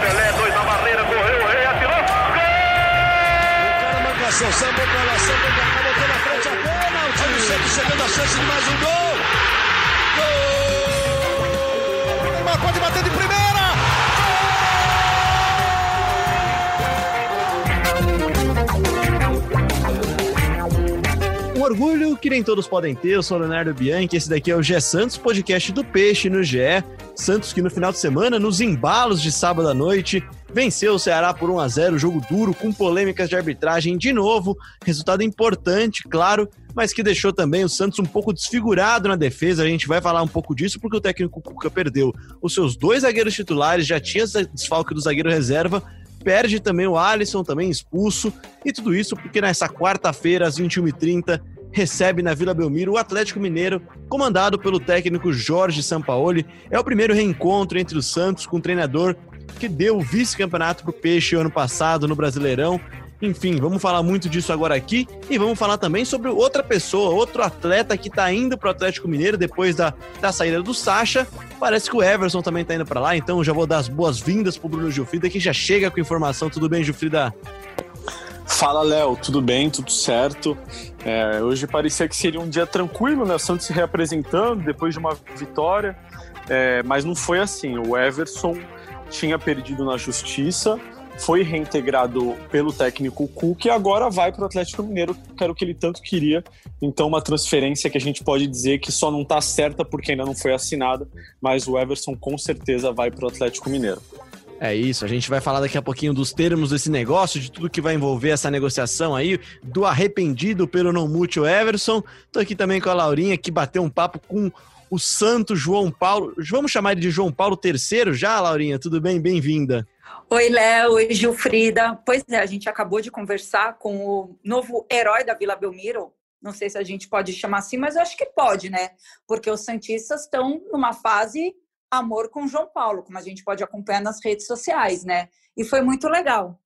Pelé, dois na barreira, correu, o rei atirou. Gol! O cara marcação, sambou pra lá, sambou pra cá, botou na frente a pênalti. Olha o Santos chegando a chance de mais um gol. Gol! O Neymar pode bater de primeira. Orgulho que nem todos podem ter. Eu sou o Leonardo Bianchi. Esse daqui é o Gé Santos, podcast do Peixe no GE. Santos que no final de semana, nos embalos de sábado à noite, venceu o Ceará por 1 a 0 jogo duro, com polêmicas de arbitragem de novo. Resultado importante, claro, mas que deixou também o Santos um pouco desfigurado na defesa. A gente vai falar um pouco disso porque o técnico Cuca perdeu os seus dois zagueiros titulares, já tinha desfalque do zagueiro reserva perde também o Alisson, também expulso, e tudo isso porque nessa quarta-feira, às 21h30, recebe na Vila Belmiro o Atlético Mineiro, comandado pelo técnico Jorge Sampaoli. É o primeiro reencontro entre o Santos com o treinador que deu o vice-campeonato para o Peixe ano passado no Brasileirão. Enfim, vamos falar muito disso agora aqui e vamos falar também sobre outra pessoa, outro atleta que está indo para o Atlético Mineiro depois da, da saída do Sacha Parece que o Everson também tá indo para lá, então já vou dar as boas-vindas pro Bruno Gilfrida, que já chega com informação. Tudo bem, Gilfrida? Fala, Léo. Tudo bem? Tudo certo? É, hoje parecia que seria um dia tranquilo, né? O Santos se reapresentando depois de uma vitória, é, mas não foi assim. O Everson tinha perdido na justiça, foi reintegrado pelo técnico Cook e agora vai para o Atlético Mineiro, que era o que ele tanto queria. Então, uma transferência que a gente pode dizer que só não está certa porque ainda não foi assinada, mas o Everson com certeza vai para o Atlético Mineiro. É isso, a gente vai falar daqui a pouquinho dos termos desse negócio, de tudo que vai envolver essa negociação aí, do arrependido pelo não mútuo Everson. Tô aqui também com a Laurinha, que bateu um papo com o santo João Paulo. Vamos chamar ele de João Paulo III já, Laurinha? Tudo bem? Bem-vinda. Oi, Léo. Oi, Gilfrida. Pois é, a gente acabou de conversar com o novo herói da Vila Belmiro. Não sei se a gente pode chamar assim, mas eu acho que pode, né? Porque os Santistas estão numa fase amor com João Paulo, como a gente pode acompanhar nas redes sociais, né? E foi muito legal.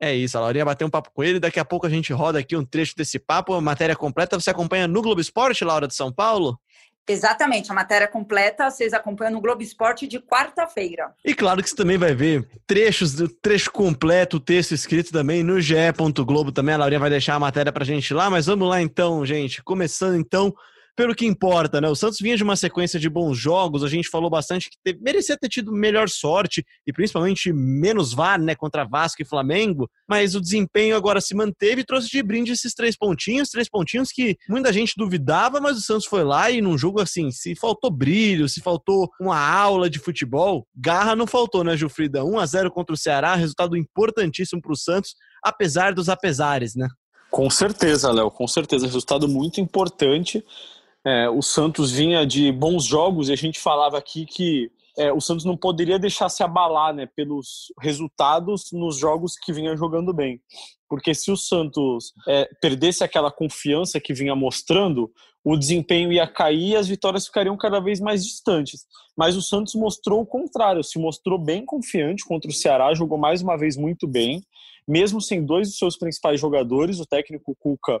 É isso, a Laurinha bateu um papo com ele. Daqui a pouco a gente roda aqui um trecho desse papo, a matéria completa. Você acompanha no Globo Esporte, Laura de São Paulo? Exatamente, a matéria completa vocês acompanham no Globo Esporte de quarta-feira. E claro que você também vai ver trechos do trecho completo, o texto escrito também no ge.globo também. A Laurinha vai deixar a matéria pra gente lá, mas vamos lá então, gente. Começando então pelo que importa, né? O Santos vinha de uma sequência de bons jogos, a gente falou bastante que teve, merecia ter tido melhor sorte e principalmente menos VAR, né, contra Vasco e Flamengo, mas o desempenho agora se manteve e trouxe de brinde esses três pontinhos, três pontinhos que muita gente duvidava, mas o Santos foi lá e num jogo assim, se faltou brilho, se faltou uma aula de futebol, garra não faltou, né, Gilfrida? 1 a 0 contra o Ceará, resultado importantíssimo para o Santos, apesar dos apesares, né? Com certeza, Léo, com certeza. Resultado muito importante. É, o Santos vinha de bons jogos e a gente falava aqui que é, o Santos não poderia deixar se abalar né, pelos resultados nos jogos que vinha jogando bem. Porque se o Santos é, perdesse aquela confiança que vinha mostrando, o desempenho ia cair e as vitórias ficariam cada vez mais distantes. Mas o Santos mostrou o contrário, se mostrou bem confiante contra o Ceará, jogou mais uma vez muito bem mesmo sem dois dos seus principais jogadores, o técnico Cuca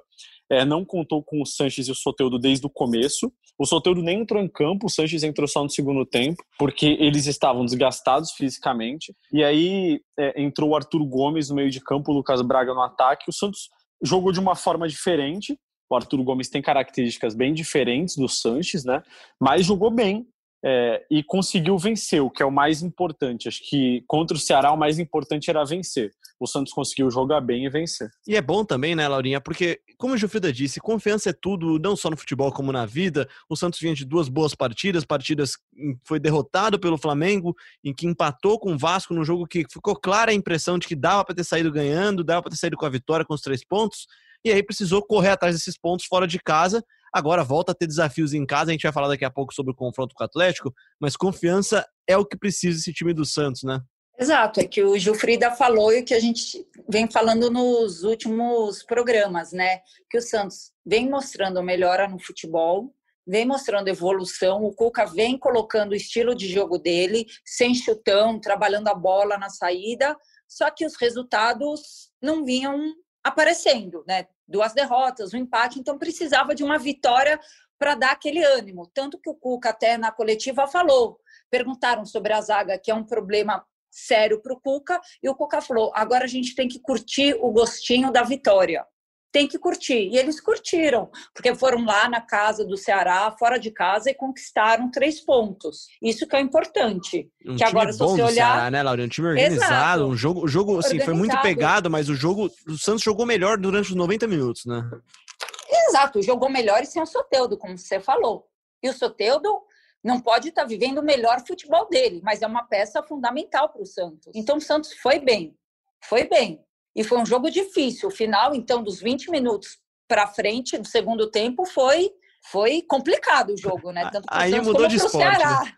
é, não contou com o Sanches e o Soteudo desde o começo. O Soteudo nem entrou em campo, o Sanches entrou só no segundo tempo, porque eles estavam desgastados fisicamente. E aí é, entrou o Arthur Gomes no meio de campo, o Lucas Braga no ataque. O Santos jogou de uma forma diferente. O Arthur Gomes tem características bem diferentes do Sanches, né? Mas jogou bem é, e conseguiu vencer, o que é o mais importante. Acho que contra o Ceará o mais importante era vencer. O Santos conseguiu jogar bem e vencer. E é bom também, né, Laurinha? Porque, como o Gilfrida disse, confiança é tudo, não só no futebol como na vida. O Santos vinha de duas boas partidas, partidas foi derrotado pelo Flamengo, em que empatou com o Vasco num jogo que ficou clara a impressão de que dava para ter saído ganhando, dava para ter saído com a vitória com os três pontos. E aí precisou correr atrás desses pontos fora de casa Agora volta a ter desafios em casa, a gente vai falar daqui a pouco sobre o confronto com o Atlético, mas confiança é o que precisa esse time do Santos, né? Exato, é que o Gilfrida falou e que a gente vem falando nos últimos programas, né? Que o Santos vem mostrando melhora no futebol, vem mostrando evolução, o Cuca vem colocando o estilo de jogo dele, sem chutão, trabalhando a bola na saída, só que os resultados não vinham aparecendo, né? Duas derrotas, um empate, então precisava de uma vitória para dar aquele ânimo. Tanto que o Cuca até na coletiva falou, perguntaram sobre a zaga, que é um problema sério para o Cuca, e o Cuca falou: agora a gente tem que curtir o gostinho da vitória. Tem que curtir. E eles curtiram, porque foram lá na casa do Ceará, fora de casa, e conquistaram três pontos. Isso que é importante. Um que agora, se você olhar. Ceará, né, Laura? Um time organizado, Exato. um jogo, o jogo assim, foi muito pegado, mas o jogo. O Santos jogou melhor durante os 90 minutos, né? Exato, jogou melhor e sem o Soteudo, como você falou. E o Soteudo não pode estar vivendo o melhor futebol dele, mas é uma peça fundamental para o Santos. Então o Santos foi bem, foi bem. E foi um jogo difícil. O final, então, dos 20 minutos para frente do segundo tempo foi foi complicado o jogo, né? Tanto Aí mudou de esporte. Né?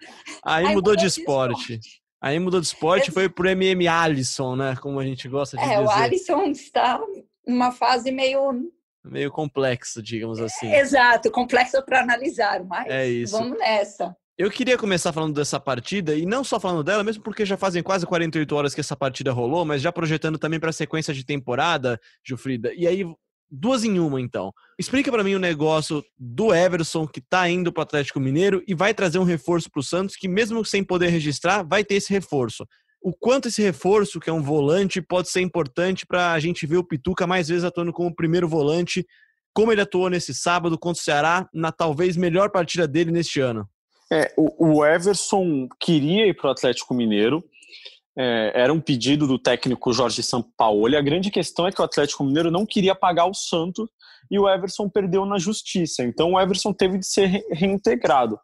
Aí, Aí, mudou, de, esporte. esporte. Aí mudou de esporte, foi pro MM Alisson, né? Como a gente gosta de é, dizer. É, o Alisson está numa fase meio meio complexo, digamos assim. Exato, complexo para analisar, mas é isso. vamos nessa. Eu queria começar falando dessa partida, e não só falando dela, mesmo porque já fazem quase 48 horas que essa partida rolou, mas já projetando também para a sequência de temporada, Gilfrida. E aí, duas em uma, então. Explica para mim o negócio do Everson, que tá indo para o Atlético Mineiro e vai trazer um reforço para o Santos, que mesmo sem poder registrar, vai ter esse reforço o quanto esse reforço, que é um volante, pode ser importante para a gente ver o Pituca mais vezes atuando como primeiro volante, como ele atuou nesse sábado contra o Ceará, na talvez melhor partida dele neste ano. É, o, o Everson queria ir para o Atlético Mineiro, é, era um pedido do técnico Jorge Sampaoli. A grande questão é que o Atlético Mineiro não queria pagar o Santos e o Everson perdeu na justiça. Então o Everson teve de ser reintegrado.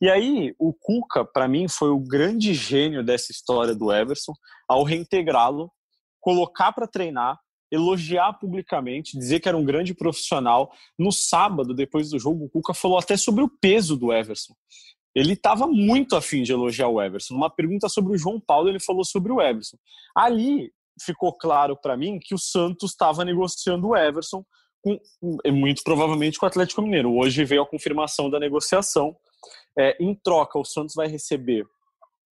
E aí, o Cuca, para mim, foi o grande gênio dessa história do Everson, ao reintegrá-lo, colocar para treinar, elogiar publicamente, dizer que era um grande profissional. No sábado, depois do jogo, o Cuca falou até sobre o peso do Everson. Ele estava muito afim de elogiar o Everson. Numa pergunta sobre o João Paulo, ele falou sobre o Everson. Ali ficou claro para mim que o Santos estava negociando o Everson, com, muito provavelmente com o Atlético Mineiro. Hoje veio a confirmação da negociação. É, em troca, o Santos vai receber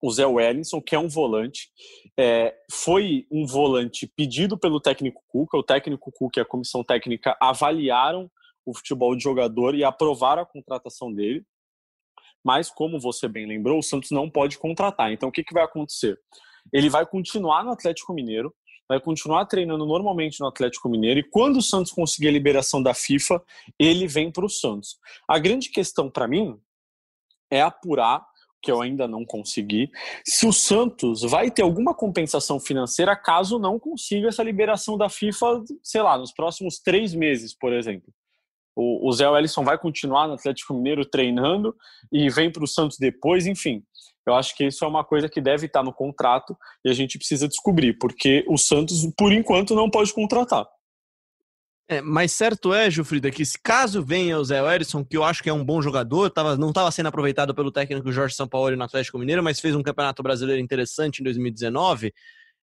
o Zé Wellington, que é um volante. É, foi um volante pedido pelo técnico Cuca. O técnico Cuca e a comissão técnica avaliaram o futebol de jogador e aprovaram a contratação dele. Mas, como você bem lembrou, o Santos não pode contratar. Então, o que, que vai acontecer? Ele vai continuar no Atlético Mineiro, vai continuar treinando normalmente no Atlético Mineiro e quando o Santos conseguir a liberação da FIFA, ele vem para o Santos. A grande questão para mim é apurar, que eu ainda não consegui, se o Santos vai ter alguma compensação financeira caso não consiga essa liberação da FIFA, sei lá, nos próximos três meses, por exemplo. O, Zé Wellison vai continuar no Atlético Mineiro treinando e vem para o Santos depois, enfim. Eu acho que isso é uma coisa que deve estar no contrato e a gente precisa descobrir, porque o Santos, por enquanto, não pode contratar. É, mas certo é, Gilfrida, que se caso venha o Zé Erisson, que eu acho que é um bom jogador, tava, não estava sendo aproveitado pelo técnico Jorge Sampaoli no Atlético Mineiro, mas fez um campeonato brasileiro interessante em 2019,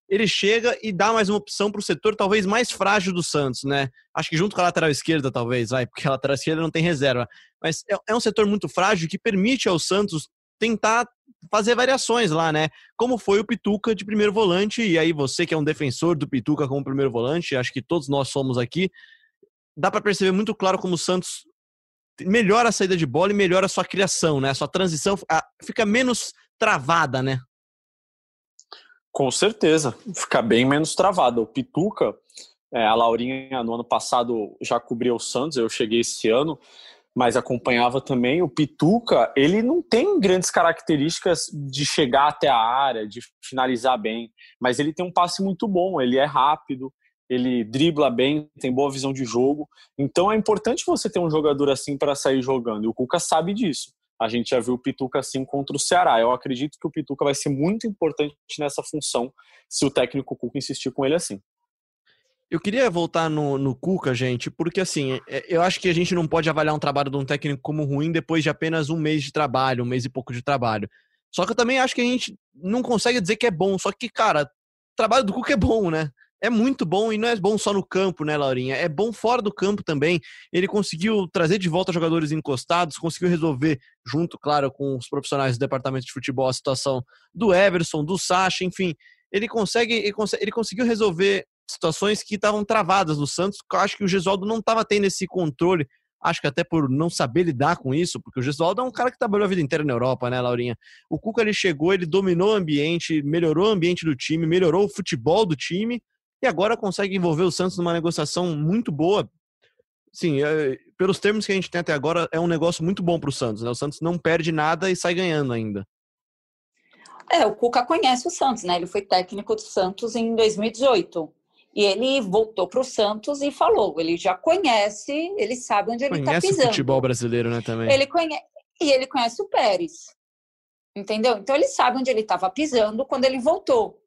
ele chega e dá mais uma opção para o setor talvez mais frágil do Santos, né? Acho que junto com a lateral esquerda, talvez, vai, porque a lateral esquerda não tem reserva. Mas é, é um setor muito frágil que permite ao Santos tentar fazer variações lá, né? Como foi o Pituca de primeiro volante, e aí você que é um defensor do Pituca como primeiro volante, acho que todos nós somos aqui, dá para perceber muito claro como o Santos melhora a saída de bola e melhora a sua criação, né? A sua transição fica menos travada, né? Com certeza, fica bem menos travada. O Pituca, é, a Laurinha no ano passado já cobriu o Santos, eu cheguei esse ano, mas acompanhava também. O Pituca, ele não tem grandes características de chegar até a área, de finalizar bem, mas ele tem um passe muito bom, ele é rápido, ele dribla bem, tem boa visão de jogo. Então é importante você ter um jogador assim para sair jogando. E o Cuca sabe disso. A gente já viu o Pituca assim contra o Ceará. Eu acredito que o Pituca vai ser muito importante nessa função se o técnico Cuca insistir com ele assim. Eu queria voltar no, no Cuca, gente, porque assim, é, eu acho que a gente não pode avaliar um trabalho de um técnico como ruim depois de apenas um mês de trabalho, um mês e pouco de trabalho. Só que eu também acho que a gente não consegue dizer que é bom. Só que, cara, o trabalho do Cuca é bom, né? É muito bom e não é bom só no campo, né, Laurinha? É bom fora do campo também. Ele conseguiu trazer de volta jogadores encostados, conseguiu resolver, junto, claro, com os profissionais do departamento de futebol, a situação do Everson, do Sacha, enfim. Ele consegue, ele, ele conseguiu resolver situações que estavam travadas no Santos. Acho que o Gesualdo não estava tendo esse controle Acho que até por não saber lidar com isso, porque o Gesualdo é um cara que trabalhou a vida inteira na Europa, né, Laurinha? O Cuca ele chegou, ele dominou o ambiente, melhorou o ambiente do time, melhorou o futebol do time e agora consegue envolver o Santos numa negociação muito boa. Sim, é, pelos termos que a gente tem até agora, é um negócio muito bom para o Santos, né? O Santos não perde nada e sai ganhando ainda. É, o Cuca conhece o Santos, né? Ele foi técnico do Santos em 2018. E ele voltou para o Santos e falou: ele já conhece, ele sabe onde ele está pisando. Conhece o futebol brasileiro, né, também. Ele conhece, e ele conhece o Pérez. Entendeu? Então ele sabe onde ele estava pisando quando ele voltou.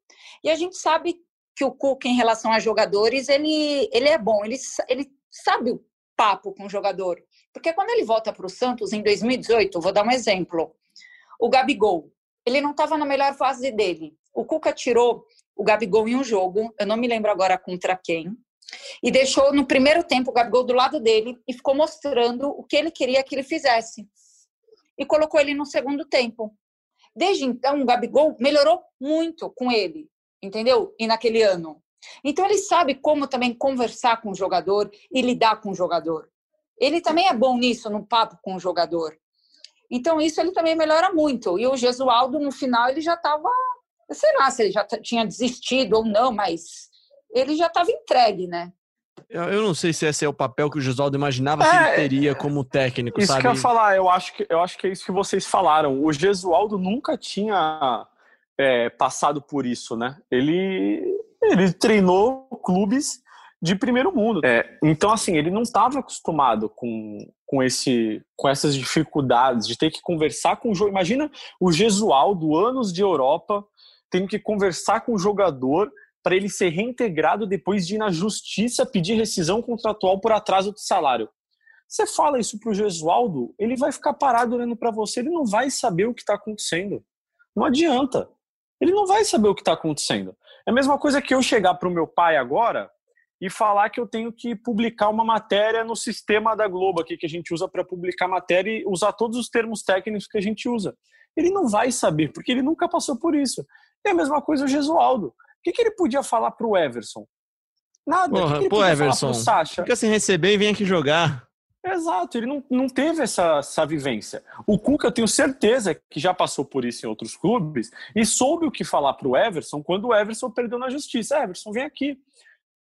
E a gente sabe que o Cuca, em relação a jogadores, ele, ele é bom, ele, ele sabe o papo com o jogador. Porque quando ele volta para o Santos em 2018, vou dar um exemplo. O Gabigol, ele não estava na melhor fase dele. O Cuca tirou o Gabigol em um jogo, eu não me lembro agora contra quem, e deixou no primeiro tempo o Gabigol do lado dele e ficou mostrando o que ele queria que ele fizesse. E colocou ele no segundo tempo. Desde então, o Gabigol melhorou muito com ele, entendeu? E naquele ano. Então, ele sabe como também conversar com o jogador e lidar com o jogador. Ele também é bom nisso, no papo com o jogador. Então, isso ele também melhora muito. E o Gesualdo, no final, ele já estava, sei lá se ele já tinha desistido ou não, mas ele já estava entregue, né? Eu não sei se esse é o papel que o Gesualdo imaginava é, que ele teria como técnico, isso sabe? que eu ia falar, eu acho que, eu acho que é isso que vocês falaram. O Gesualdo nunca tinha é, passado por isso, né? Ele, ele treinou clubes de primeiro mundo. É, então, assim, ele não estava acostumado com, com, esse, com essas dificuldades de ter que conversar com o jogo. Imagina o Gesualdo, anos de Europa, tendo que conversar com o jogador para ele ser reintegrado depois de ir na justiça pedir rescisão contratual por atraso de salário. Você fala isso para o Gesualdo, ele vai ficar parado olhando para você, ele não vai saber o que está acontecendo. Não adianta. Ele não vai saber o que está acontecendo. É a mesma coisa que eu chegar para o meu pai agora e falar que eu tenho que publicar uma matéria no sistema da Globo aqui que a gente usa para publicar matéria e usar todos os termos técnicos que a gente usa. Ele não vai saber, porque ele nunca passou por isso. É a mesma coisa o Gesualdo. O que, que ele podia falar para o Everson? Nada. Porra, que que pô, Everson, fica sem receber e vem aqui jogar. Exato, ele não, não teve essa, essa vivência. O Cuca, eu tenho certeza que já passou por isso em outros clubes e soube o que falar para o Everson quando o Everson perdeu na justiça. Everson, vem aqui.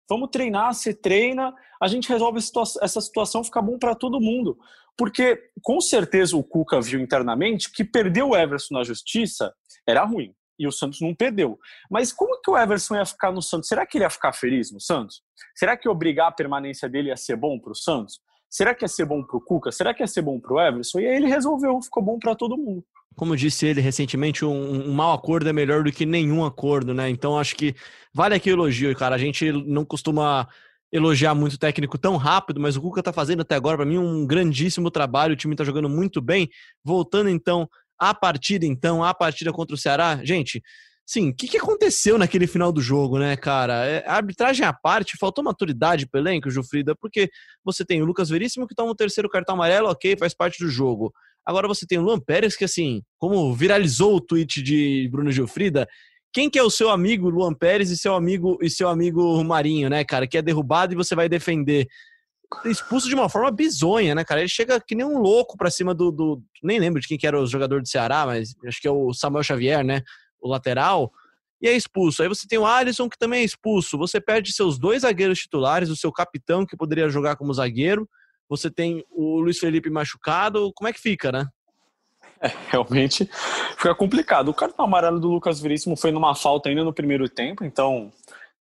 Vamos treinar, você treina, a gente resolve essa situação, fica bom para todo mundo. Porque com certeza o Cuca viu internamente que perder o Everson na justiça era ruim. E o Santos não perdeu. Mas como que o Everson ia ficar no Santos? Será que ele ia ficar feliz no Santos? Será que obrigar a permanência dele ia ser bom para o Santos? Será que ia ser bom para o Cuca? Será que ia ser bom para o Everson? E aí ele resolveu, ficou bom para todo mundo como disse ele recentemente, um, um mau acordo é melhor do que nenhum acordo, né? Então acho que vale aqui o elogio, cara. A gente não costuma elogiar muito o técnico tão rápido, mas o Cuca tá fazendo até agora, para mim, um grandíssimo trabalho. O time tá jogando muito bem. Voltando então à partida, então, à partida contra o Ceará, gente. Sim, o que, que aconteceu naquele final do jogo, né, cara? É, a arbitragem à parte, faltou maturidade pro elenco, Jufrida, porque você tem o Lucas Veríssimo que toma o terceiro cartão amarelo, ok, faz parte do jogo. Agora você tem o Luan Pérez, que assim, como viralizou o tweet de Bruno Gilfrida, quem que é o seu amigo Luan Pérez e seu amigo e seu amigo Marinho, né, cara, que é derrubado e você vai defender? Expulso de uma forma bizonha, né, cara? Ele chega que nem um louco pra cima do, do. Nem lembro de quem que era o jogador do Ceará, mas acho que é o Samuel Xavier, né? O lateral. E é expulso. Aí você tem o Alisson, que também é expulso. Você perde seus dois zagueiros titulares, o seu capitão, que poderia jogar como zagueiro você tem o Luiz Felipe machucado, como é que fica, né? É, realmente fica complicado. O cartão amarelo do Lucas Veríssimo foi numa falta ainda no primeiro tempo, então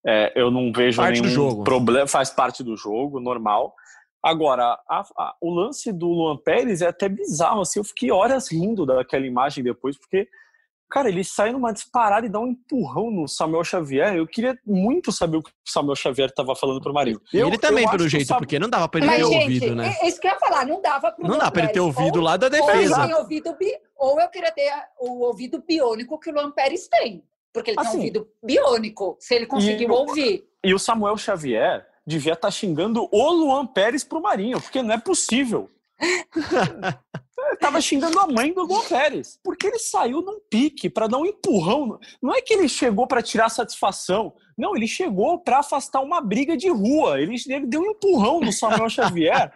é, eu não vejo parte nenhum problema, faz parte do jogo, normal. Agora, a, a, o lance do Luan Pérez é até bizarro, assim, eu fiquei horas rindo daquela imagem depois, porque Cara, ele sai numa disparada e dá um empurrão no Samuel Xavier. Eu queria muito saber o que o Samuel Xavier estava falando pro Marinho. E ele também, pelo jeito, porque não dava pra ele Mas, ter gente, ouvido, né? É isso que eu ia falar, não dava pro Não dá pra ele ter ouvido ou, lá da defesa. Ou, ouvido, ou eu queria ter o ouvido biônico que o Luan Pérez tem. Porque ele assim, tem um ouvido biônico, se ele conseguiu e, ouvir. E o Samuel Xavier devia estar tá xingando o Luan Pérez pro Marinho, porque não é possível. Tava xingando a mãe do Luan Pérez, porque ele saiu num pique para dar um empurrão. Não é que ele chegou para tirar satisfação. Não, ele chegou para afastar uma briga de rua. Ele, ele deu um empurrão no Samuel Xavier,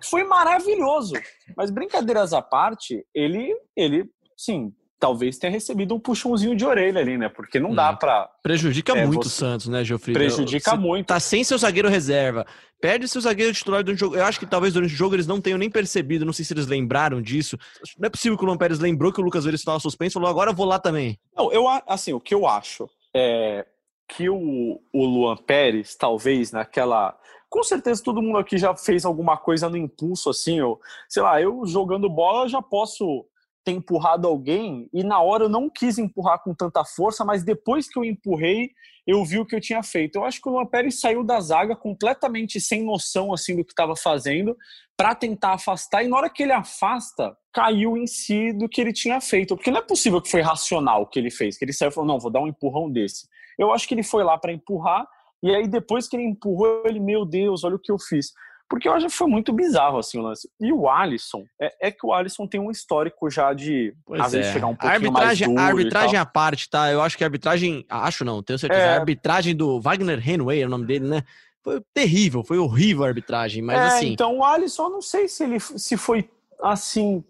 que foi maravilhoso. Mas brincadeiras à parte, ele, ele, sim, talvez tenha recebido um puxãozinho de orelha ali, né? Porque não dá hum. para Prejudica é, muito o Santos, né, Geoffrey? Prejudica Você muito. Tá sem seu zagueiro reserva. Perde seu zagueiro titular durante o jogo. Eu acho que talvez durante o jogo eles não tenham nem percebido. Não sei se eles lembraram disso. Não é possível que o Luan Pérez lembrou que o Lucas Veríssimo estava suspenso e falou: agora eu vou lá também. Não, eu, assim, o que eu acho é que o, o Luan Pérez, talvez, naquela. Com certeza todo mundo aqui já fez alguma coisa no impulso, assim, ou, sei lá, eu jogando bola já posso ter empurrado alguém e na hora eu não quis empurrar com tanta força, mas depois que eu empurrei, eu vi o que eu tinha feito. Eu acho que o Luan Pérez saiu da zaga completamente sem noção assim do que estava fazendo para tentar afastar e na hora que ele afasta, caiu em si do que ele tinha feito, porque não é possível que foi racional o que ele fez, que ele saiu e falou: "Não, vou dar um empurrão desse". Eu acho que ele foi lá para empurrar e aí depois que ele empurrou, ele, meu Deus, olha o que eu fiz. Porque eu acho que foi muito bizarro assim o lance. E o Alisson, é, é que o Alisson tem um histórico já de pois às é. vezes chegar um pouquinho arbitragem, mais duro arbitragem à parte, tá? Eu acho que a arbitragem, acho não, tenho certeza. É... A arbitragem do Wagner Henway, é o nome dele, né? Foi terrível, foi horrível a arbitragem, mas é, assim. Então o Alisson, não sei se ele se foi assim.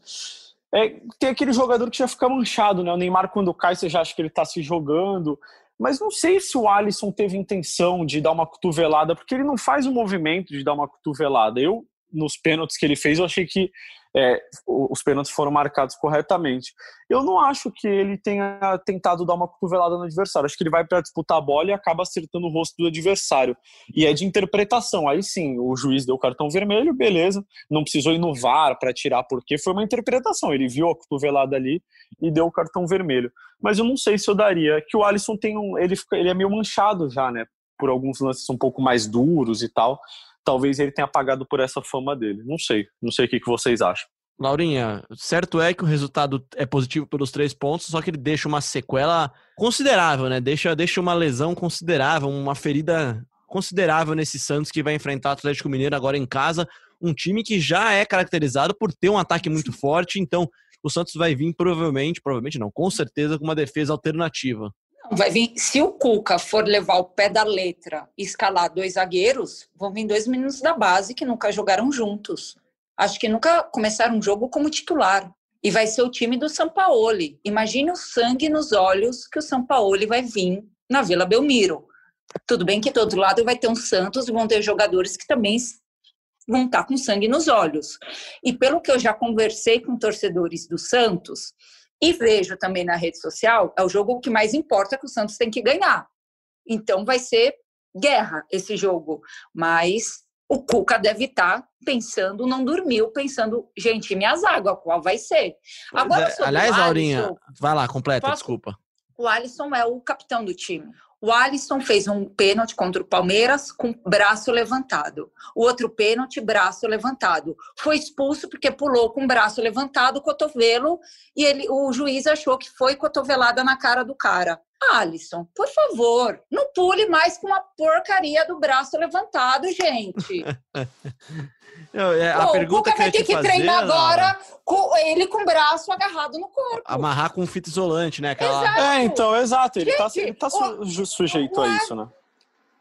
É, tem aquele jogador que já fica manchado, né? O Neymar, quando cai, você já acha que ele tá se jogando. Mas não sei se o Alisson teve intenção de dar uma cotovelada, porque ele não faz o movimento de dar uma cotovelada. Eu, nos pênaltis que ele fez, eu achei que é, os pênaltis foram marcados corretamente. Eu não acho que ele tenha tentado dar uma cotovelada no adversário. Acho que ele vai para disputar a bola e acaba acertando o rosto do adversário. E é de interpretação. Aí sim, o juiz deu cartão vermelho, beleza. Não precisou ir no VAR para tirar, porque foi uma interpretação. Ele viu a cotovelada ali e deu o cartão vermelho. Mas eu não sei se eu daria. Que o Alisson tem um. Ele, ele é meio manchado já, né? Por alguns lances um pouco mais duros e tal talvez ele tenha pagado por essa fama dele. Não sei. Não sei o que, que vocês acham. Laurinha, certo é que o resultado é positivo pelos três pontos, só que ele deixa uma sequela considerável, né? Deixa, deixa uma lesão considerável, uma ferida considerável nesse Santos que vai enfrentar o Atlético Mineiro agora em casa. Um time que já é caracterizado por ter um ataque muito forte, então o Santos vai vir provavelmente, provavelmente não, com certeza com uma defesa alternativa. Vai vir, se o Cuca for levar o pé da letra e escalar dois zagueiros, vão vir dois meninos da base que nunca jogaram juntos. Acho que nunca começaram um jogo como titular. E vai ser o time do Sampaoli. Imagine o sangue nos olhos que o Sampaoli vai vir na Vila Belmiro. Tudo bem que do outro lado vai ter um Santos e vão ter jogadores que também vão estar com sangue nos olhos. E pelo que eu já conversei com torcedores do Santos, e vejo também na rede social, é o jogo que mais importa que o Santos tem que ganhar. Então vai ser guerra esse jogo, mas o Cuca deve estar tá pensando, não dormiu, pensando, gente, minha zaga, qual vai ser? Agora, é. Aliás, Aurinha, vai lá, completa, posso... desculpa. O Alisson é o capitão do time. O Alisson fez um pênalti contra o Palmeiras com braço levantado. O outro pênalti, braço levantado. Foi expulso porque pulou com braço levantado, cotovelo, e ele, o juiz achou que foi cotovelada na cara do cara. Alisson, por favor, não pule mais com a porcaria do braço levantado, gente. É, a Pô, pergunta o que vai ter que fazer, treinar agora com ele com o braço agarrado no corpo. Amarrar com fita isolante, né? Aquela... Exato. É, então, exato. Ele tá Gente, tá, tá o, sujeito o, a isso, né?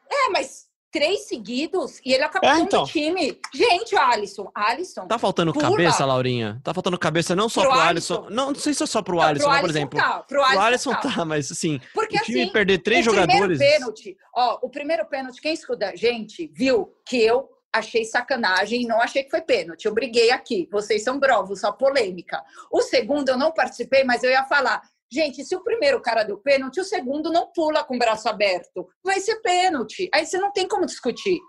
É, mas três seguidos e ele é capitão é, então. do time. Gente, Alisson, Alisson. Tá faltando cabeça, Laurinha? Tá faltando cabeça não só pro, pro Alisson. Alisson. Não, não sei se é só pro não, Alisson, pro não, por exemplo. Tá, pro Alisson, pro Alisson tá. tá. mas assim, Porque, o time assim, perder três o jogadores. Pênalti, ó, o primeiro pênalti, quem escuta gente viu que eu achei sacanagem e não achei que foi pênalti. Eu briguei aqui. Vocês são brovos, só polêmica. O segundo eu não participei, mas eu ia falar. Gente, se o primeiro cara deu pênalti, o segundo não pula com o braço aberto. Vai ser pênalti. Aí você não tem como discutir.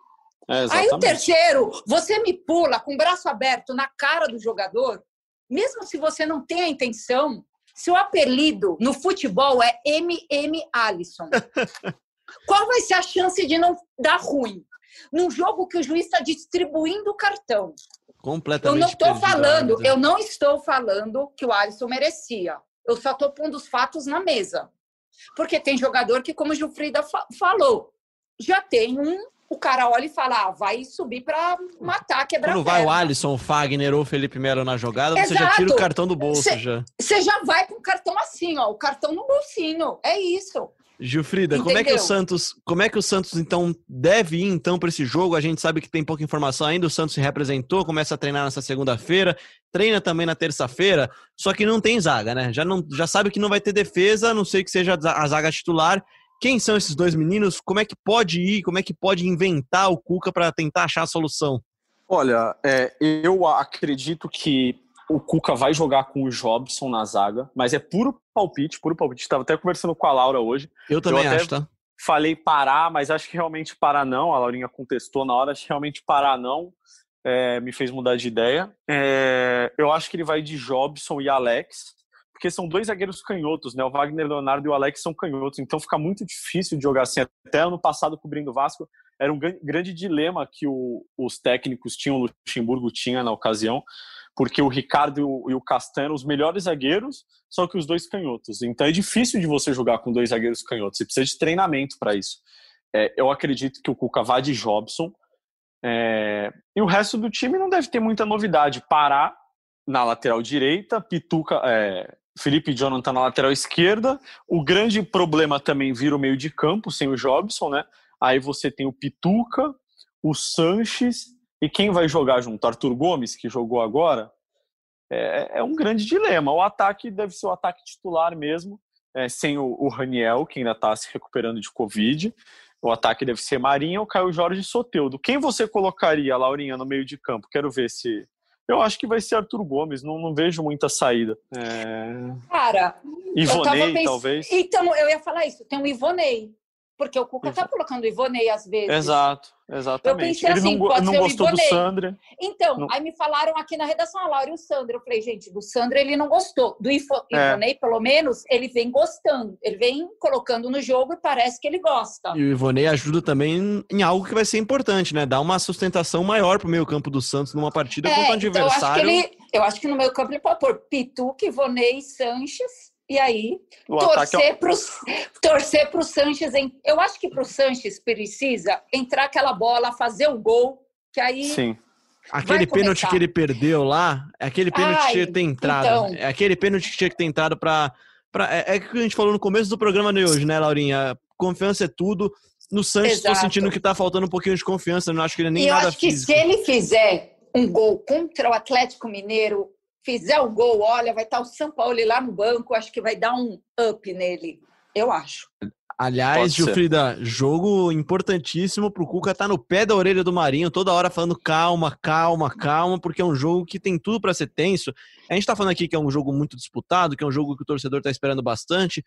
É, Aí o terceiro, você me pula com o braço aberto na cara do jogador, mesmo se você não tem a intenção, seu apelido no futebol é MM Alisson. Qual vai ser a chance de não dar ruim? num jogo que o juiz está distribuindo o cartão. Completamente. Eu não estou falando, eu não estou falando que o Alisson merecia. Eu só estou pondo os fatos na mesa. Porque tem jogador que, como o Gilfrida fa falou, já tem um. O cara olha e fala, ah, vai subir para matar, quebrar Quando vai o Alisson, o Fagner ou o Felipe Melo na jogada, Exato. você já tira o cartão do bolso cê, já. Você já vai com o cartão assim, ó, o cartão no bolsinho. É isso. Gilfrida, como é que o Santos, como é que o Santos então deve ir então para esse jogo? A gente sabe que tem pouca informação ainda. O Santos se representou, começa a treinar nessa segunda-feira, treina também na terça-feira, só que não tem zaga, né? Já não, já sabe que não vai ter defesa, a não sei que seja a zaga titular. Quem são esses dois meninos? Como é que pode ir? Como é que pode inventar o Cuca para tentar achar a solução? Olha, é, eu acredito que o Cuca vai jogar com o Jobson na zaga, mas é puro palpite, puro palpite. Estava até conversando com a Laura hoje. Eu também eu acho, tá? Falei parar, mas acho que realmente parar não. A Laurinha contestou na hora, acho que realmente parar não. É, me fez mudar de ideia. É, eu acho que ele vai de Jobson e Alex, porque são dois zagueiros canhotos, né? O Wagner Leonardo e o Alex são canhotos, então fica muito difícil de jogar assim. Até ano passado, cobrindo o Vasco, era um grande dilema que o, os técnicos tinham, o Luxemburgo tinha na ocasião, porque o Ricardo e o, o Castanho os melhores zagueiros, só que os dois canhotos. Então é difícil de você jogar com dois zagueiros canhotos, você precisa de treinamento para isso. É, eu acredito que o Cuca vá de Jobson, é, e o resto do time não deve ter muita novidade. Pará na lateral direita, Pituca, é, Felipe e Jonathan na lateral esquerda. O grande problema também vira o meio de campo sem o Jobson, né? Aí você tem o Pituca, o Sanches e quem vai jogar junto? Arthur Gomes, que jogou agora? É, é um grande dilema. O ataque deve ser o ataque titular mesmo, é, sem o, o, Raniel, que ainda está se recuperando de Covid. O ataque deve ser Marinho ou Caio Jorge Soteudo. Quem você colocaria, Laurinha, no meio de campo? Quero ver se. Eu acho que vai ser Arthur Gomes, não, não vejo muita saída. É... Cara, Ivonei, talvez. Então, eu ia falar isso, tem o Ivonei. Porque o Cuca tá colocando o Ivonei às vezes. Exato, exatamente. Eu pensei Ele assim, não, pode não ser gostou do Sandra. Então, não. aí me falaram aqui na redação, a Laura e o Sandro. Eu falei, gente, do Sandro ele não gostou. Do Ivonei, é. pelo menos, ele vem gostando. Ele vem colocando no jogo e parece que ele gosta. E o Ivonei ajuda também em algo que vai ser importante, né? Dar uma sustentação maior pro meio campo do Santos numa partida é, contra um adversário. Então eu, acho que ele, eu acho que no meio campo ele pode pôr Pituca, Ivonei, Sanches e aí, o torcer é... para torcer o Sanches. Em... Eu acho que para o Sanches precisa entrar aquela bola, fazer o gol, que aí. Sim. Aquele pênalti que ele perdeu lá, é aquele pênalti Ai, que tinha que ter entrado. Então... É aquele pênalti que tinha que ter entrado para. Pra... É, é que a gente falou no começo do programa de hoje, né, Laurinha? Confiança é tudo. No Sanches, estou sentindo que está faltando um pouquinho de confiança. Não acho que ele nem e nada eu acho que físico. se ele fizer um gol contra o Atlético Mineiro, fizer o gol, olha, vai estar o São Paulo lá no banco, acho que vai dar um up nele. Eu acho. Aliás, Gilfrida, jogo importantíssimo pro Cuca tá no pé da orelha do Marinho, toda hora falando calma, calma, calma, porque é um jogo que tem tudo para ser tenso. A gente tá falando aqui que é um jogo muito disputado, que é um jogo que o torcedor tá esperando bastante.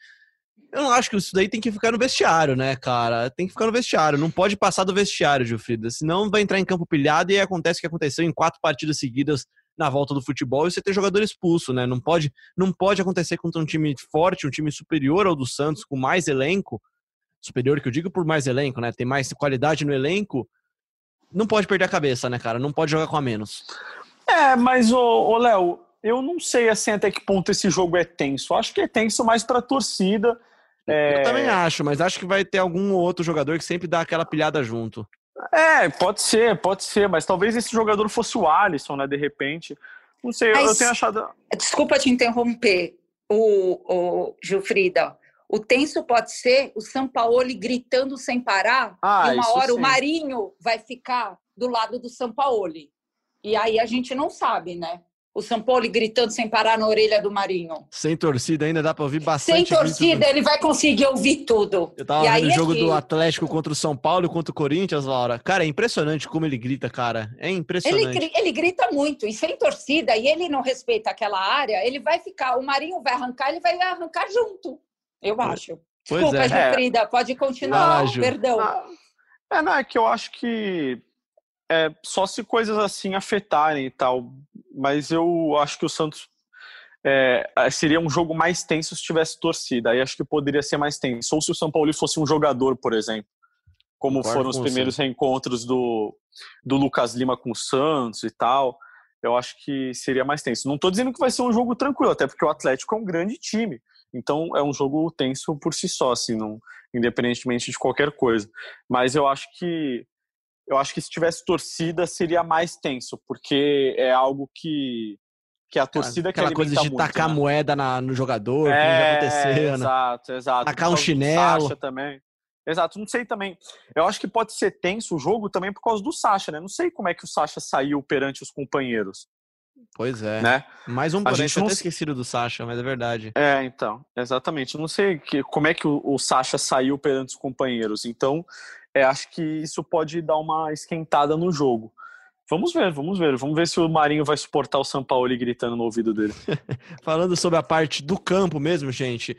Eu não acho que isso daí tem que ficar no vestiário, né, cara? Tem que ficar no vestiário, não pode passar do vestiário, Gilfrida. Senão vai entrar em campo pilhado e acontece o que aconteceu em quatro partidas seguidas na volta do futebol e você ter jogador expulso, né? Não pode, não pode acontecer contra um time forte, um time superior ao do Santos, com mais elenco, superior que eu digo por mais elenco, né? Tem mais qualidade no elenco, não pode perder a cabeça, né, cara? Não pode jogar com a menos. É, mas o Léo, eu não sei assim até que ponto esse jogo é tenso. Acho que é tenso mais para a torcida. É... Eu também acho, mas acho que vai ter algum outro jogador que sempre dá aquela pilhada junto. É, pode ser, pode ser, mas talvez esse jogador fosse o Alisson, né, de repente. Não sei, mas, eu tenho achado. Desculpa te interromper, o, o Gilfrida. O tenso pode ser o São Paulo gritando sem parar, ah, e uma hora sim. o Marinho vai ficar do lado do São Paulo. E aí a gente não sabe, né? O São Paulo gritando sem parar na orelha do Marinho. Sem torcida ainda dá para ouvir bastante. Sem torcida ele vai conseguir ouvir tudo. Eu tava e vendo o jogo do Atlético contra o São Paulo e contra o Corinthians, Laura. Cara, é impressionante como ele grita, cara. É impressionante. Ele, ele grita muito e sem torcida e ele não respeita aquela área, ele vai ficar, o Marinho vai arrancar, ele vai arrancar junto. Eu acho. Pois Desculpa, é. Frida, pode continuar. Ah, Perdão. Ah, é, não, é que eu acho que é, só se coisas assim afetarem e tal. Mas eu acho que o Santos é, seria um jogo mais tenso se tivesse torcida. Aí acho que poderia ser mais tenso. Ou se o São Paulo fosse um jogador, por exemplo. Como Concordo foram os primeiros você. reencontros do, do Lucas Lima com o Santos e tal. Eu acho que seria mais tenso. Não estou dizendo que vai ser um jogo tranquilo, até porque o Atlético é um grande time. Então é um jogo tenso por si só, assim, não, independentemente de qualquer coisa. Mas eu acho que eu acho que se tivesse torcida seria mais tenso, porque é algo que que é a torcida Aquela que coisa de muito, tacar né? moeda na, no jogador, que já É, aconteceu, né? exato, exato. Tacar um causa do chinelo. Também. Exato, não sei também. Eu acho que pode ser tenso o jogo também por causa do Sacha, né? Não sei como é que o Sacha saiu perante os companheiros, Pois é. né? Mais um porém, não até esquecido do Sacha, mas é verdade. É, então, exatamente. Eu não sei que, como é que o, o Sacha saiu perante os companheiros. Então, é, acho que isso pode dar uma esquentada no jogo. Vamos ver, vamos ver. Vamos ver se o Marinho vai suportar o Sampaoli gritando no ouvido dele. Falando sobre a parte do campo mesmo, gente.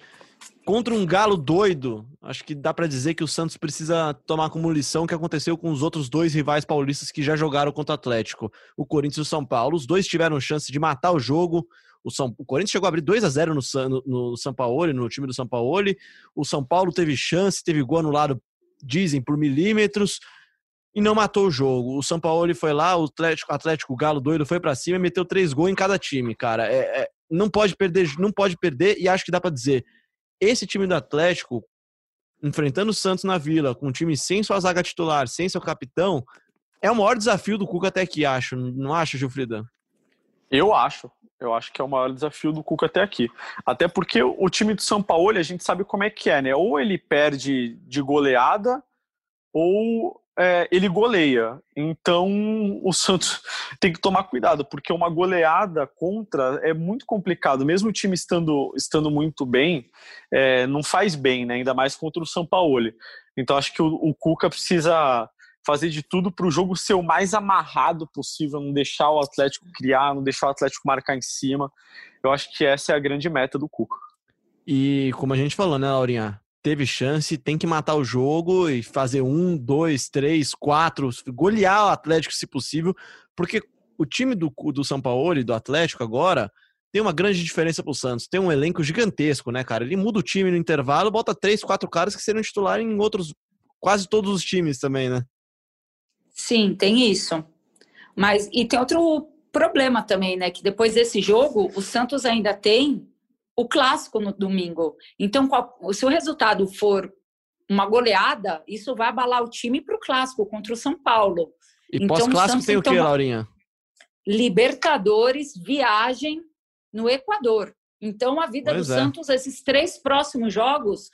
Contra um galo doido, acho que dá pra dizer que o Santos precisa tomar como lição o que aconteceu com os outros dois rivais paulistas que já jogaram contra o Atlético, o Corinthians e o São Paulo. Os dois tiveram chance de matar o jogo. O, São, o Corinthians chegou a abrir 2 a 0 no, San- no, no São Paulo, no time do São Paulo. O São Paulo teve chance, teve gol anulado, dizem, por milímetros e não matou o jogo. O São Paulo foi lá, o Atlético, Atlético Galo doido foi pra cima e meteu três gols em cada time, cara. É, é- não pode perder, não pode perder e acho que dá pra dizer, esse time do Atlético enfrentando o Santos na Vila, com um time sem sua zaga titular, sem seu capitão, é o maior desafio do Cuca até aqui, acho. Não acha, Gilfrida? Eu acho. Eu acho que é o maior desafio do Cuca até aqui. Até porque o time do São Paulo, a gente sabe como é que é, né? Ou ele perde de goleada, ou é, ele goleia. Então o Santos tem que tomar cuidado, porque uma goleada contra é muito complicado. Mesmo o time estando, estando muito bem, é, não faz bem, né? ainda mais contra o São Paulo. Então acho que o, o Cuca precisa fazer de tudo para o jogo ser o mais amarrado possível, não deixar o Atlético criar, não deixar o Atlético marcar em cima. Eu acho que essa é a grande meta do Cuca. E como a gente falou, né, Laurinha? Teve chance, tem que matar o jogo e fazer um, dois, três, quatro, golear o Atlético se possível, porque o time do, do São Paulo e do Atlético agora tem uma grande diferença pro Santos. Tem um elenco gigantesco, né, cara? Ele muda o time no intervalo, bota três, quatro caras que seriam titular em outros, quase todos os times também, né? Sim, tem isso. Mas e tem outro problema também, né? Que depois desse jogo, o Santos ainda tem o clássico no domingo. Então, qual- se o resultado for uma goleada, isso vai abalar o time para o clássico contra o São Paulo. E Então, o pós-clássico tem o que tomar- Laurinha? Libertadores, viagem no Equador. Então, a vida Pois do é. Santos, esses três próximos jogos,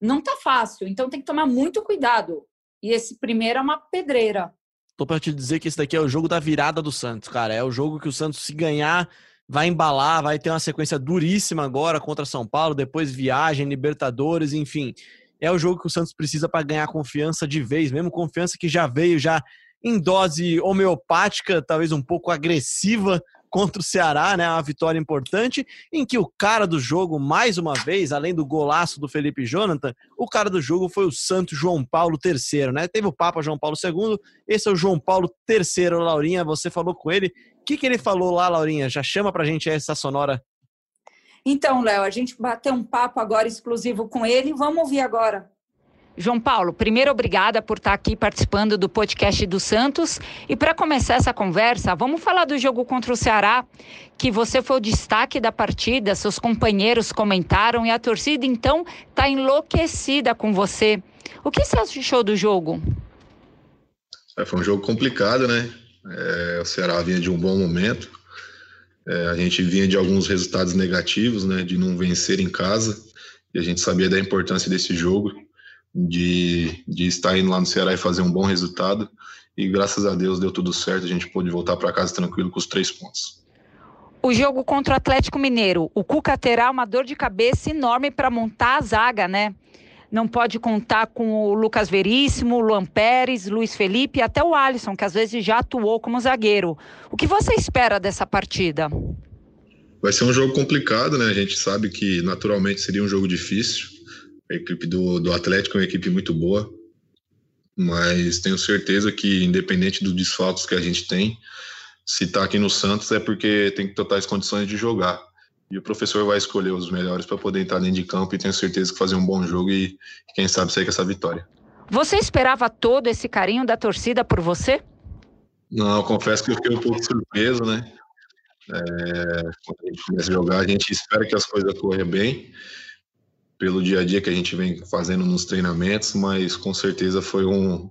não tá fácil. Então, tem que tomar muito cuidado. E esse primeiro é uma pedreira. Tô pra te dizer que esse daqui é o jogo da virada do Santos, cara. É o jogo que o Santos, se ganhar, vai embalar, vai ter uma sequência duríssima agora contra São Paulo, depois viagem, Libertadores, enfim. É o jogo que o Santos precisa para ganhar confiança de vez, mesmo confiança que já veio já em dose homeopática, talvez um pouco agressiva contra o Ceará, né? Uma vitória importante, em que o cara do jogo, mais uma vez, além do golaço do Felipe Jonathan, o cara do jogo foi o Santo João Paulo III, né? Teve o Papa João Paulo II, esse é o João Paulo III, Laurinha, você falou com ele. O que, que ele falou lá, Laurinha? Já chama pra gente essa sonora. Então, Léo, a gente bateu um papo agora exclusivo com ele. Vamos ouvir agora. João Paulo, primeiro obrigada por estar aqui participando do podcast do Santos. E para começar essa conversa, vamos falar do jogo contra o Ceará, que você foi o destaque da partida, seus companheiros comentaram e a torcida então está enlouquecida com você. O que você achou do jogo? É, foi um jogo complicado, né? É, o Ceará vinha de um bom momento. É, a gente vinha de alguns resultados negativos, né? De não vencer em casa. E a gente sabia da importância desse jogo, de, de estar indo lá no Ceará e fazer um bom resultado. E graças a Deus deu tudo certo. A gente pôde voltar para casa tranquilo com os três pontos. O jogo contra o Atlético Mineiro, o Cuca terá uma dor de cabeça enorme para montar a zaga, né? Não pode contar com o Lucas Veríssimo, Luan Pérez, Luiz Felipe e até o Alisson, que às vezes já atuou como zagueiro. O que você espera dessa partida? Vai ser um jogo complicado, né? A gente sabe que naturalmente seria um jogo difícil. A equipe do, do Atlético é uma equipe muito boa, mas tenho certeza que, independente dos desfalques que a gente tem, se está aqui no Santos é porque tem totais condições de jogar. E o professor vai escolher os melhores para poder entrar dentro de campo e tenho certeza que fazer um bom jogo e, quem sabe, sair com essa vitória. Você esperava todo esse carinho da torcida por você? Não, confesso que eu fiquei um pouco surpreso, né? É, quando a gente começa a jogar, a gente espera que as coisas corram bem pelo dia a dia que a gente vem fazendo nos treinamentos, mas com certeza foi um,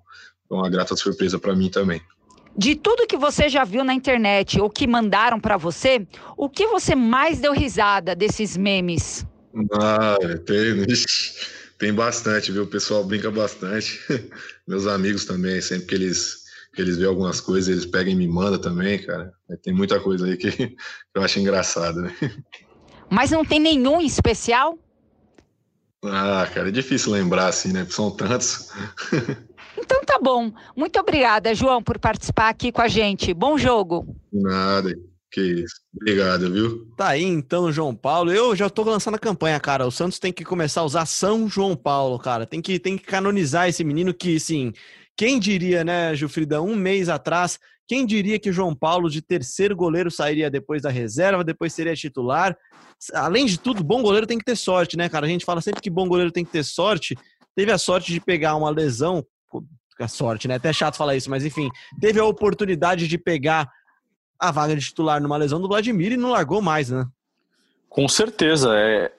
uma grata surpresa para mim também. De tudo que você já viu na internet ou que mandaram para você, o que você mais deu risada desses memes? Ah, tem, tem bastante, viu? O pessoal brinca bastante. Meus amigos também, sempre que eles, que eles veem algumas coisas, eles pegam e me mandam também, cara. Tem muita coisa aí que eu acho engraçado, né? Mas não tem nenhum especial? Ah, cara, é difícil lembrar assim, né? São tantos. Então tá bom. Muito obrigada, João, por participar aqui com a gente. Bom jogo. Nada. Que isso. Obrigado, viu? Tá aí então, João Paulo. Eu já tô lançando a campanha, cara. O Santos tem que começar a usar São João Paulo, cara. Tem que, tem que canonizar esse menino que, assim, quem diria, né, Gilfrida, um mês atrás, quem diria que João Paulo, de terceiro goleiro, sairia depois da reserva, depois seria titular? Além de tudo, bom goleiro tem que ter sorte, né, cara? A gente fala sempre que bom goleiro tem que ter sorte. Teve a sorte de pegar uma lesão, a sorte, né? Até chato falar isso, mas enfim, teve a oportunidade de pegar a vaga de titular numa lesão do Vladimir e não largou mais, né? Com certeza. É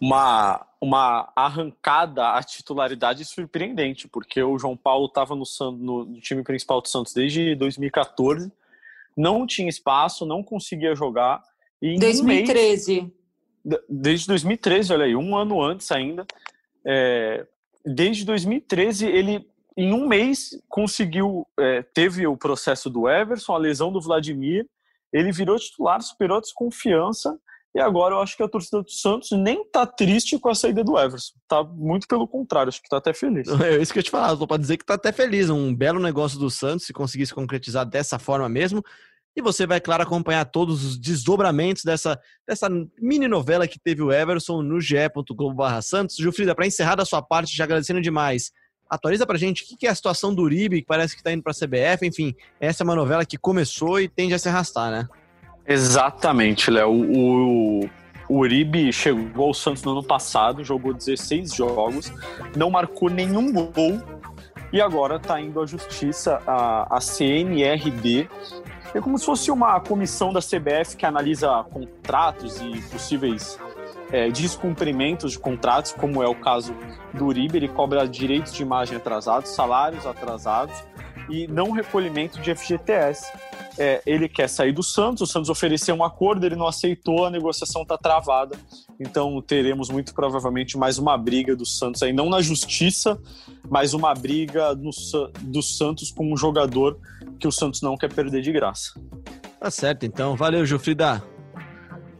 uma, uma arrancada à titularidade surpreendente, porque o João Paulo estava no, no, time principal do Santos desde 2014, não tinha espaço, não conseguia jogar. E 2013. Um mês, desde 2013, olha aí, um ano antes ainda. É, desde 2013 ele em um mês conseguiu, é, teve o processo do Everson, a lesão do Vladimir, ele virou titular, superou a desconfiança, e agora eu acho que a torcida do Santos nem tá triste com a saída do Everson. Tá muito pelo contrário, acho que tá até feliz. É isso que eu te falava, tô pra dizer que tá até feliz. Um belo negócio do Santos, se conseguisse concretizar dessa forma mesmo. E você vai, claro, acompanhar todos os desdobramentos dessa, dessa mini novela que teve o Everson no ge.globo.br Santos. Gilfrida, para encerrar da sua parte, já agradecendo demais Atualiza pra gente o que é a situação do Uribe, que parece que tá indo pra CBF, enfim, essa é uma novela que começou e tende a se arrastar, né? Exatamente, Léo. O, o Uribe chegou ao Santos no ano passado, jogou 16 jogos, não marcou nenhum gol e agora está indo à justiça, a, a CNRD. É como se fosse uma comissão da CBF que analisa contratos e possíveis é, descumprimentos de contratos, como é o caso do Uribe, ele cobra direitos de imagem atrasados, salários atrasados e não recolhimento de FGTS. É, ele quer sair do Santos, o Santos ofereceu um acordo, ele não aceitou, a negociação está travada. Então teremos muito provavelmente mais uma briga do Santos aí, não na justiça, mas uma briga no, do Santos com um jogador que o Santos não quer perder de graça. Tá certo, então. Valeu, Jufrida.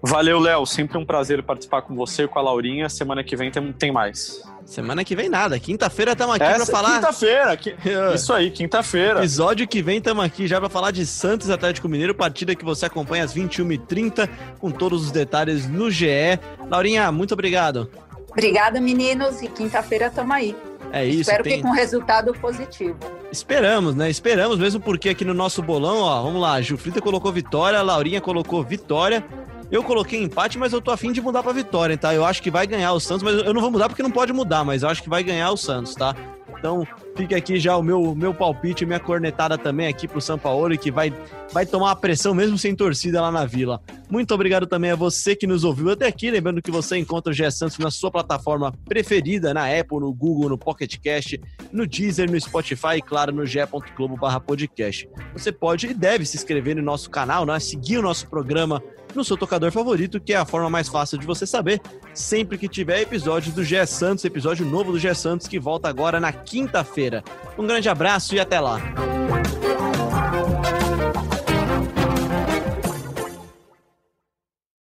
Valeu, Léo. Sempre um prazer participar com você e com a Laurinha. Semana que vem tem, tem mais. Semana que vem nada. Quinta-feira estamos aqui para falar. Quinta-feira. Isso aí, quinta-feira. Episódio que vem estamos aqui já para falar de Santos Atlético Mineiro, partida que você acompanha às 21h30, com todos os detalhes no GE. Laurinha, muito obrigado. Obrigada, meninos. E quinta-feira estamos aí. É isso. Espero tem... que com resultado positivo. Esperamos, né? Esperamos, mesmo porque aqui no nosso bolão, ó, vamos lá, Jufrita colocou vitória, Laurinha colocou vitória. Eu coloquei empate, mas eu tô afim de mudar pra vitória, tá? Eu acho que vai ganhar o Santos, mas eu não vou mudar porque não pode mudar, mas eu acho que vai ganhar o Santos, tá? Então, fica aqui já o meu, meu palpite, minha cornetada também aqui pro São Paulo, que vai, vai tomar a pressão mesmo sem torcida lá na Vila. Muito obrigado também a você que nos ouviu até aqui. Lembrando que você encontra o GE Santos na sua plataforma preferida, na Apple, no Google, no Pocket Cast, no Deezer, no Spotify e, claro, no ge.globo podcast. Você pode e deve se inscrever no nosso canal, né? seguir o nosso programa no seu tocador favorito, que é a forma mais fácil de você saber sempre que tiver episódio do GE Santos, episódio novo do GE Santos, que volta agora na quinta-feira. Um grande abraço e até lá!